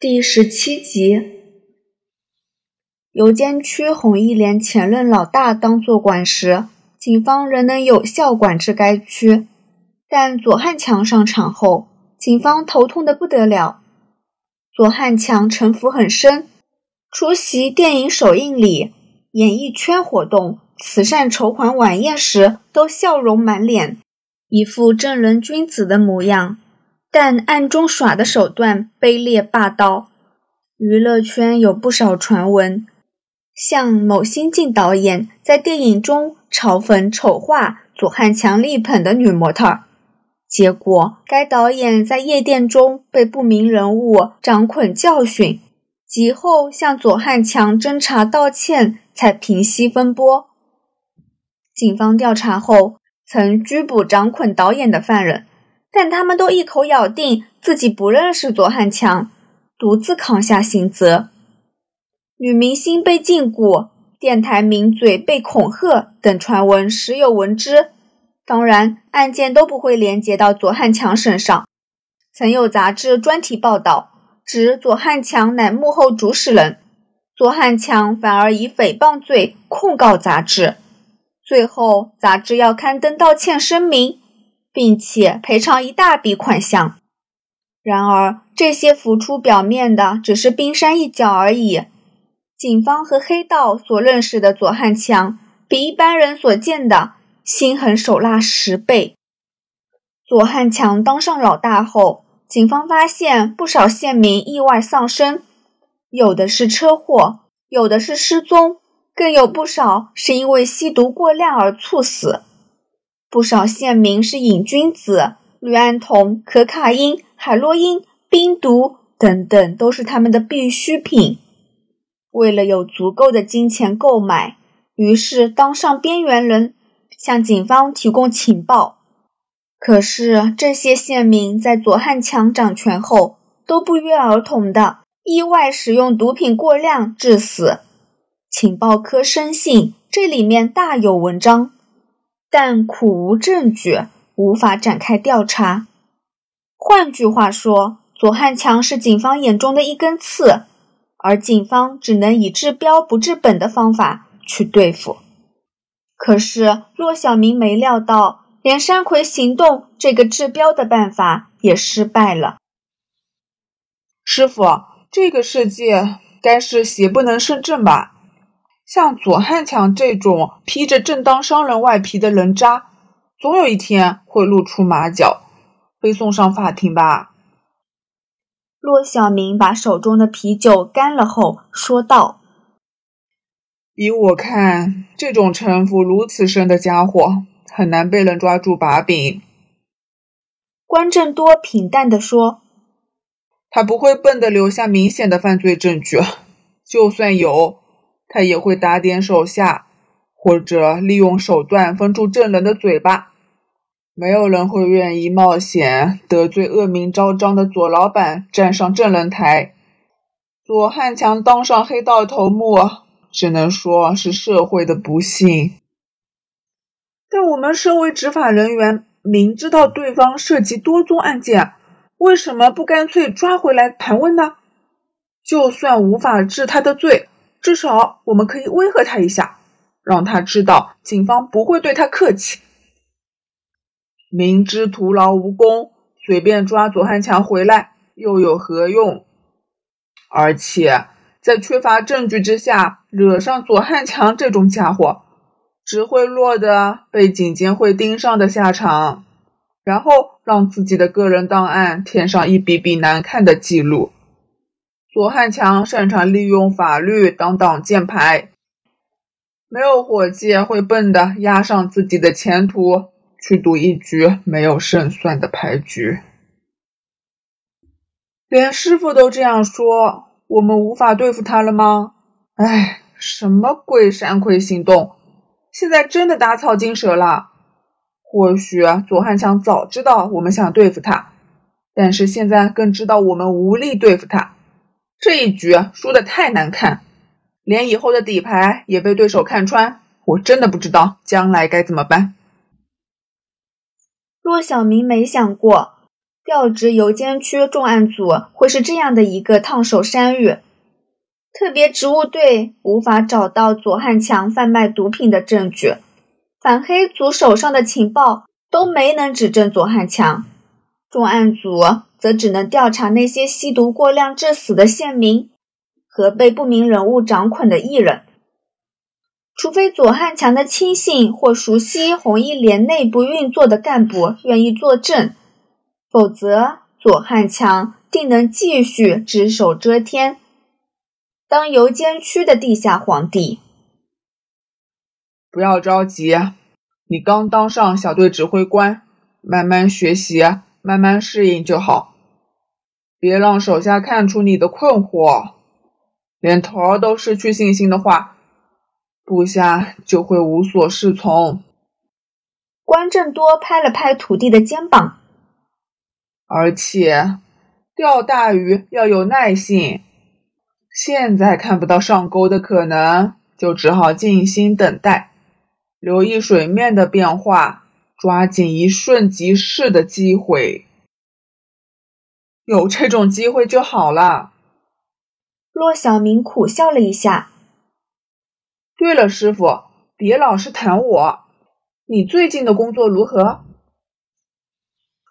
第十七集，邮监区红一连前任老大当做管时，警方仍能有效管制该区。但左汉强上场后，警方头痛的不得了。左汉强城府很深，出席电影首映礼、演艺圈活动、慈善筹款晚宴时，都笑容满脸，一副正人君子的模样。但暗中耍的手段卑劣霸道，娱乐圈有不少传闻，像某新晋导演在电影中嘲讽丑化左汉强力捧的女模特儿，结果该导演在夜店中被不明人物掌捆教训，及后向左汉强侦查道歉才平息风波。警方调查后曾拘捕掌捆导演的犯人。但他们都一口咬定自己不认识左汉强，独自扛下刑责。女明星被禁锢，电台名嘴被恐吓等传闻时有闻之。当然，案件都不会连接到左汉强身上。曾有杂志专题报道，指左汉强乃幕后主使人，左汉强反而以诽谤罪控告杂志。最后，杂志要刊登道歉声明。并且赔偿一大笔款项。然而，这些浮出表面的只是冰山一角而已。警方和黑道所认识的左汉强，比一般人所见的心狠手辣十倍。左汉强当上老大后，警方发现不少县民意外丧生，有的是车祸，有的是失踪，更有不少是因为吸毒过量而猝死。不少县民是瘾君子，氯胺酮、可卡因、海洛因、冰毒等等都是他们的必需品。为了有足够的金钱购买，于是当上边缘人，向警方提供情报。可是这些县民在左汉强掌权后，都不约而同的意外使用毒品过量致死。情报科深信这里面大有文章。但苦无证据，无法展开调查。换句话说，左汉强是警方眼中的一根刺，而警方只能以治标不治本的方法去对付。可是骆小明没料到，连山葵行动这个治标的办法也失败了。师傅，这个世界该是邪不能胜正吧？像左汉强这种披着正当商人外皮的人渣，总有一天会露出马脚，被送上法庭吧？骆小明把手中的啤酒干了后说道：“依我看，这种城府如此深的家伙，很难被人抓住把柄。”关正多平淡地说：“他不会笨的留下明显的犯罪证据，就算有。”他也会打点手下，或者利用手段封住证人的嘴巴。没有人会愿意冒险得罪恶名昭彰的左老板，站上证人台。左汉强当上黑道头目，只能说是社会的不幸。但我们身为执法人员，明知道对方涉及多宗案件，为什么不干脆抓回来盘问呢？就算无法治他的罪。至少我们可以威吓他一下，让他知道警方不会对他客气。明知徒劳无功，随便抓左汉强回来又有何用？而且在缺乏证据之下，惹上左汉强这种家伙，只会落得被警监会盯上的下场，然后让自己的个人档案添上一笔笔难看的记录。左汉强擅长利用法律当挡箭牌，没有伙计会笨的押上自己的前途去赌一局没有胜算的牌局。连师傅都这样说，我们无法对付他了吗？哎，什么鬼山葵行动？现在真的打草惊蛇了。或许左汉强早知道我们想对付他，但是现在更知道我们无力对付他。这一局输的太难看，连以后的底牌也被对手看穿，我真的不知道将来该怎么办。骆小明没想过，调职邮监区重案组会是这样的一个烫手山芋。特别职务队无法找到左汉强贩卖毒品的证据，反黑组手上的情报都没能指证左汉强，重案组则只能调查那些吸毒过量致死的县民和被不明人物掌捆的艺人。除非左汉强的亲信或熟悉红一连内部运作的干部愿意作证，否则左汉强定能继续只手遮天，当游监区的地下皇帝。不要着急，你刚当上小队指挥官，慢慢学习，慢慢适应就好。别让手下看出你的困惑，连头儿都失去信心的话。部下就会无所适从。关正多拍了拍徒弟的肩膀，而且钓大鱼要有耐性。现在看不到上钩的可能，就只好静心等待，留意水面的变化，抓紧一瞬即逝的机会。有这种机会就好了。骆小明苦笑了一下。对了，师傅，别老是谈我。你最近的工作如何？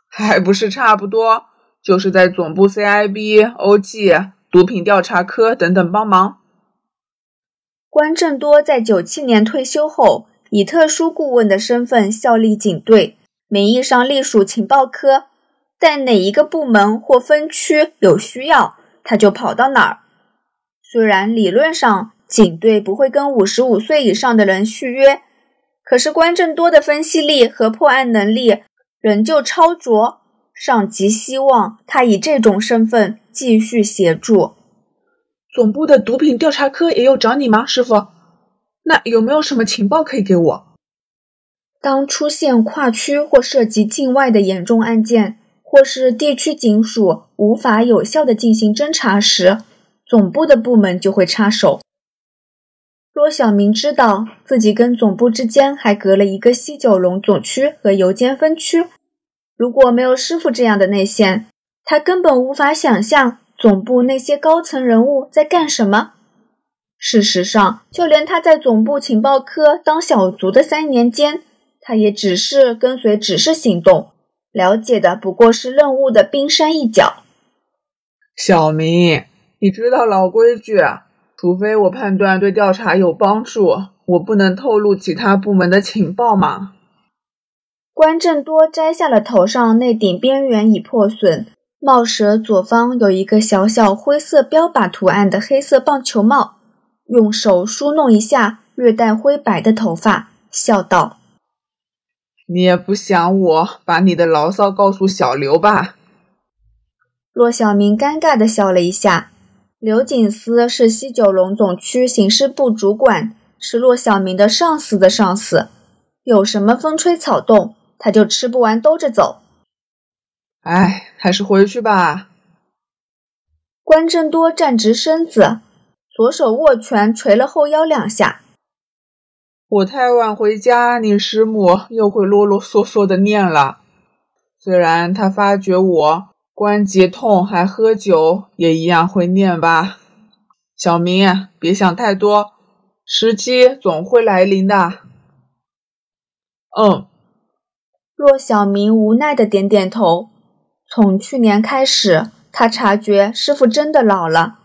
还不是差不多，就是在总部 CIB、OG、毒品调查科等等帮忙。关正多在九七年退休后，以特殊顾问的身份效力警队，名义上隶属情报科，在哪一个部门或分区有需要，他就跑到哪儿。虽然理论上，警队不会跟五十五岁以上的人续约，可是关正多的分析力和破案能力仍旧超卓，上级希望他以这种身份继续协助。总部的毒品调查科也有找你吗，师傅？那有没有什么情报可以给我？当出现跨区或涉及境外的严重案件，或是地区警署无法有效的进行侦查时，总部的部门就会插手。骆小明知道自己跟总部之间还隔了一个西九龙总区和邮监分区，如果没有师傅这样的内线，他根本无法想象总部那些高层人物在干什么。事实上，就连他在总部情报科当小卒的三年间，他也只是跟随指示行动，了解的不过是任务的冰山一角。小明，你知道老规矩。除非我判断对调查有帮助，我不能透露其他部门的情报吗？关正多摘下了头上那顶边缘已破损、帽舌左方有一个小小灰色标靶图案的黑色棒球帽，用手梳弄一下略带灰白的头发，笑道：“你也不想我把你的牢骚告诉小刘吧？”骆小明尴尬的笑了一下。刘锦思是西九龙总区刑事部主管，是骆小明的上司的上司。有什么风吹草动，他就吃不完兜着走。哎，还是回去吧。关正多站直身子，左手握拳捶了后腰两下。我太晚回家，你师母又会啰啰嗦嗦的念了。虽然她发觉我。关节痛还喝酒，也一样会念吧。小明，别想太多，时机总会来临的。嗯。骆小明无奈的点点头。从去年开始，他察觉师傅真的老了。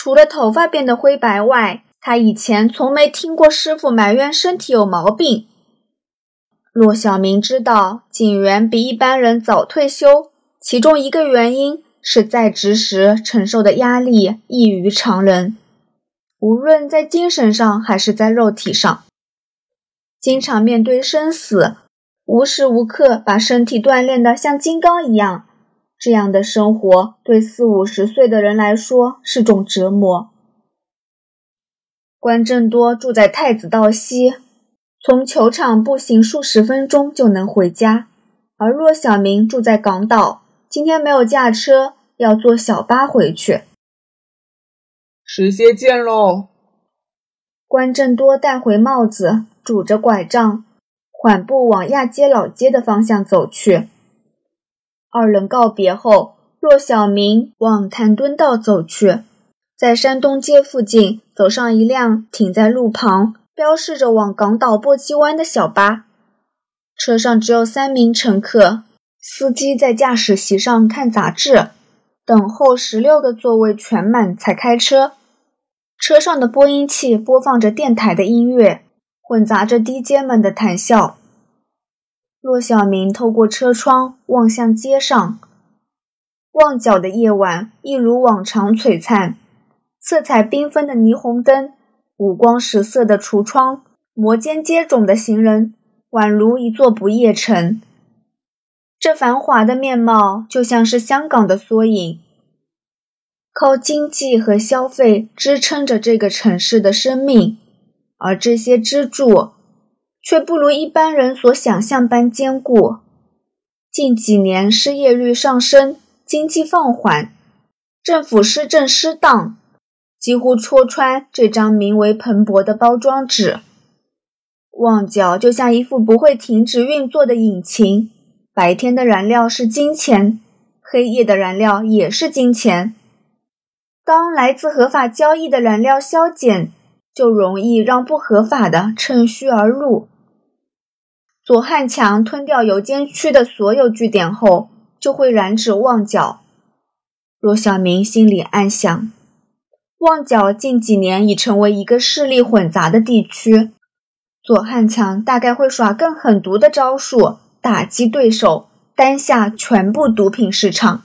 除了头发变得灰白外，他以前从没听过师傅埋怨身体有毛病。骆小明知道，警员比一般人早退休。其中一个原因是在职时承受的压力异于常人，无论在精神上还是在肉体上，经常面对生死，无时无刻把身体锻炼得像金刚一样。这样的生活对四五十岁的人来说是种折磨。关正多住在太子道西，从球场步行数十分钟就能回家，而骆小明住在港岛。今天没有驾车，要坐小巴回去。时些见喽。关正多戴回帽子，拄着拐杖，缓步往亚街老街的方向走去。二人告别后，骆小明往潭墩道走去，在山东街附近走上一辆停在路旁、标示着往港岛簸箕湾的小巴，车上只有三名乘客，司机在驾驶席上看杂志，等候十六个座位全满才开车。车上的播音器播放着电台的音乐，混杂着 DJ 们的谈笑。骆小明透过车窗望向街上，旺角的夜晚一如往常璀璨，色彩缤纷的霓虹灯，五光十色的橱窗，摩肩接踵的行人，宛如一座不夜城。这繁华的面貌就像是香港的缩影，靠经济和消费支撑着这个城市的生命，而这些支柱。却不如一般人所想象般坚固。近几年失业率上升，经济放缓，政府施政失当，几乎戳穿这张名为“蓬勃”的包装纸。旺角就像一副不会停止运作的引擎，白天的燃料是金钱，黑夜的燃料也是金钱。当来自合法交易的燃料消减，就容易让不合法的趁虚而入。左汉强吞掉油尖区的所有据点后，就会染指旺角。骆小明心里暗想：旺角近几年已成为一个势力混杂的地区，左汉强大概会耍更狠毒的招数，打击对手，担下全部毒品市场。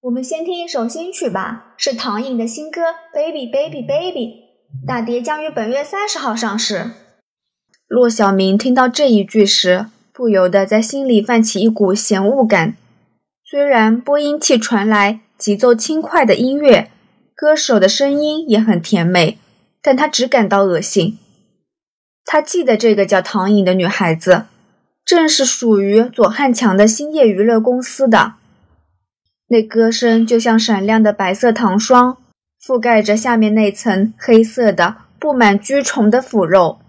我们先听一首新曲吧，是唐颖的新歌《Baby Baby Baby》，大碟将于本月三十号上市。骆小明听到这一句时，不由得在心里泛起一股嫌恶感。虽然播音器传来节奏轻快的音乐，歌手的声音也很甜美，但他只感到恶心。他记得这个叫唐颖的女孩子，正是属于左汉强的兴业娱乐公司的。那歌声就像闪亮的白色糖霜，覆盖着下面那层黑色的、布满蛆虫的腐肉。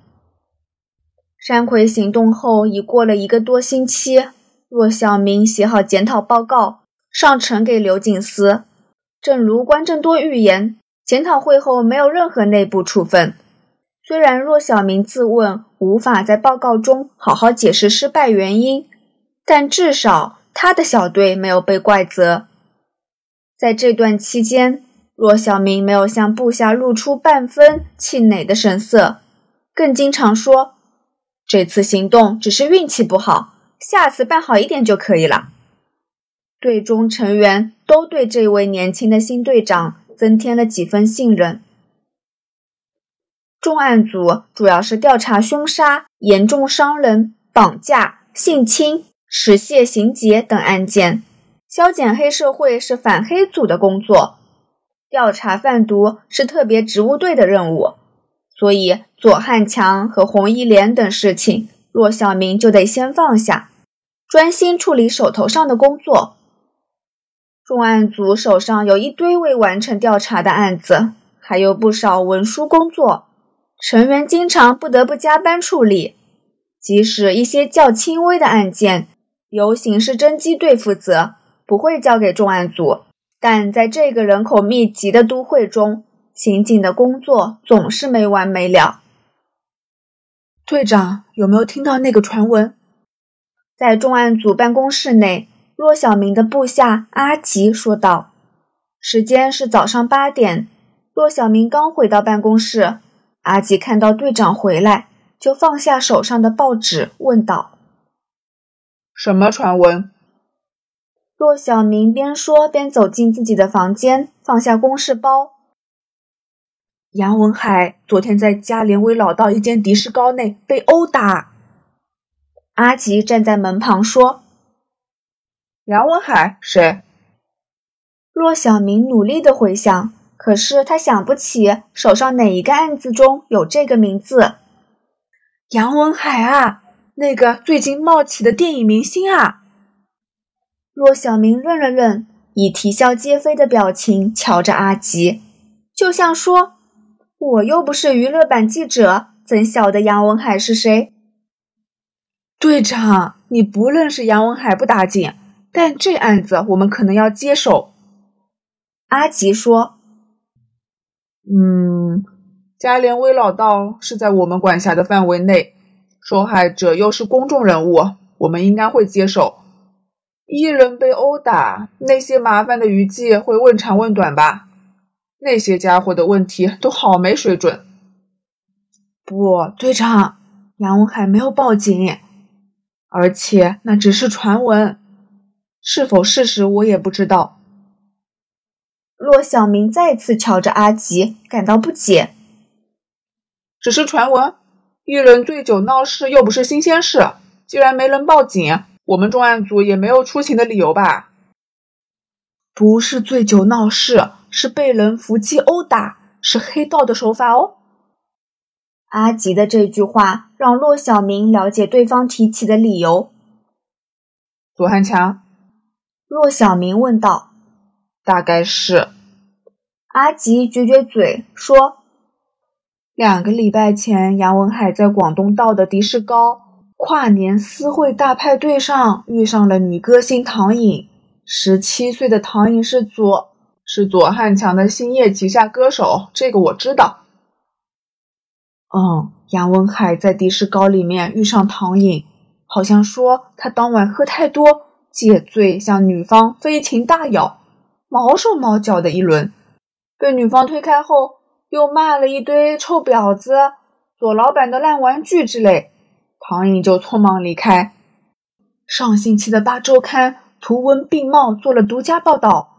山葵行动后已过了一个多星期，骆小明写好检讨报告，上呈给刘锦思。正如关正多预言，检讨会后没有任何内部处分。虽然骆小明自问无法在报告中好好解释失败原因，但至少他的小队没有被怪责。在这段期间，骆小明没有向部下露出半分气馁的神色，更经常说。这次行动只是运气不好，下次办好一点就可以了。队中成员都对这位年轻的新队长增添了几分信任。重案组主要是调查凶杀、严重伤人、绑架、性侵、持械行劫等案件，消减黑社会是反黑组的工作，调查贩毒是特别职务队的任务。所以，左汉强和洪一莲等事情，骆小明就得先放下，专心处理手头上的工作。重案组手上有一堆未完成调查的案子，还有不少文书工作，成员经常不得不加班处理。即使一些较轻微的案件由刑事侦缉队负责，不会交给重案组，但在这个人口密集的都会中，刑警的工作总是没完没了。队长有没有听到那个传闻？在重案组办公室内，骆小明的部下阿吉说道：“时间是早上八点。”骆小明刚回到办公室，阿吉看到队长回来，就放下手上的报纸，问道：“什么传闻？”骆小明边说边走进自己的房间，放下公事包。杨文海昨天在家连威老道一间的士高内被殴打。阿吉站在门旁说：“杨文海谁？”骆小明努力的回想，可是他想不起手上哪一个案子中有这个名字。杨文海啊，那个最近冒起的电影明星啊。骆小明愣了愣，以啼笑皆非的表情瞧着阿吉，就像说。我又不是娱乐版记者，怎晓得杨文海是谁？队长，你不认识杨文海不打紧，但这案子我们可能要接手。”阿吉说：“嗯，嘉连威老道是在我们管辖的范围内，受害者又是公众人物，我们应该会接手。一人被殴打，那些麻烦的余悸会问长问短吧？那些家伙的问题都好没水准。”不，队长，杨文海没有报警，而且那只是传闻，是否事实我也不知道。骆小明再次瞧着阿吉，感到不解。只是传闻，一人醉酒闹事又不是新鲜事，既然没人报警，我们重案组也没有出勤的理由吧？不是醉酒闹事，是被人伏击殴打，是黑道的手法哦。阿吉的这句话让骆小明了解对方提起的理由。左汉强，骆小明问道：“大概是？”阿吉撅撅嘴说：“两个礼拜前，杨文海在广东道的迪士高跨年私会大派对上遇上了女歌星唐颖。十七岁的唐颖是左是左汉强的星夜旗下歌手，这个我知道。”嗯，杨文海在迪士高里面遇上唐颖，好像说他当晚喝太多，借醉向女方飞禽大咬，毛手毛脚的一轮，被女方推开后，又骂了一堆臭婊子、左老板的烂玩具之类，唐颖就匆忙离开。上星期的八周刊图文并茂做了独家报道，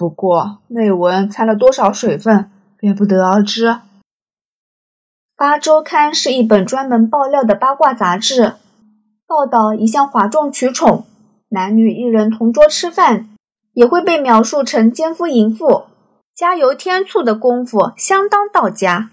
不过内文掺了多少水分，便不得而知。八周刊是一本专门爆料的八卦杂志，报道一向哗众取宠，男女一人同桌吃饭，也会被描述成奸夫淫妇，加油添醋的功夫相当到家。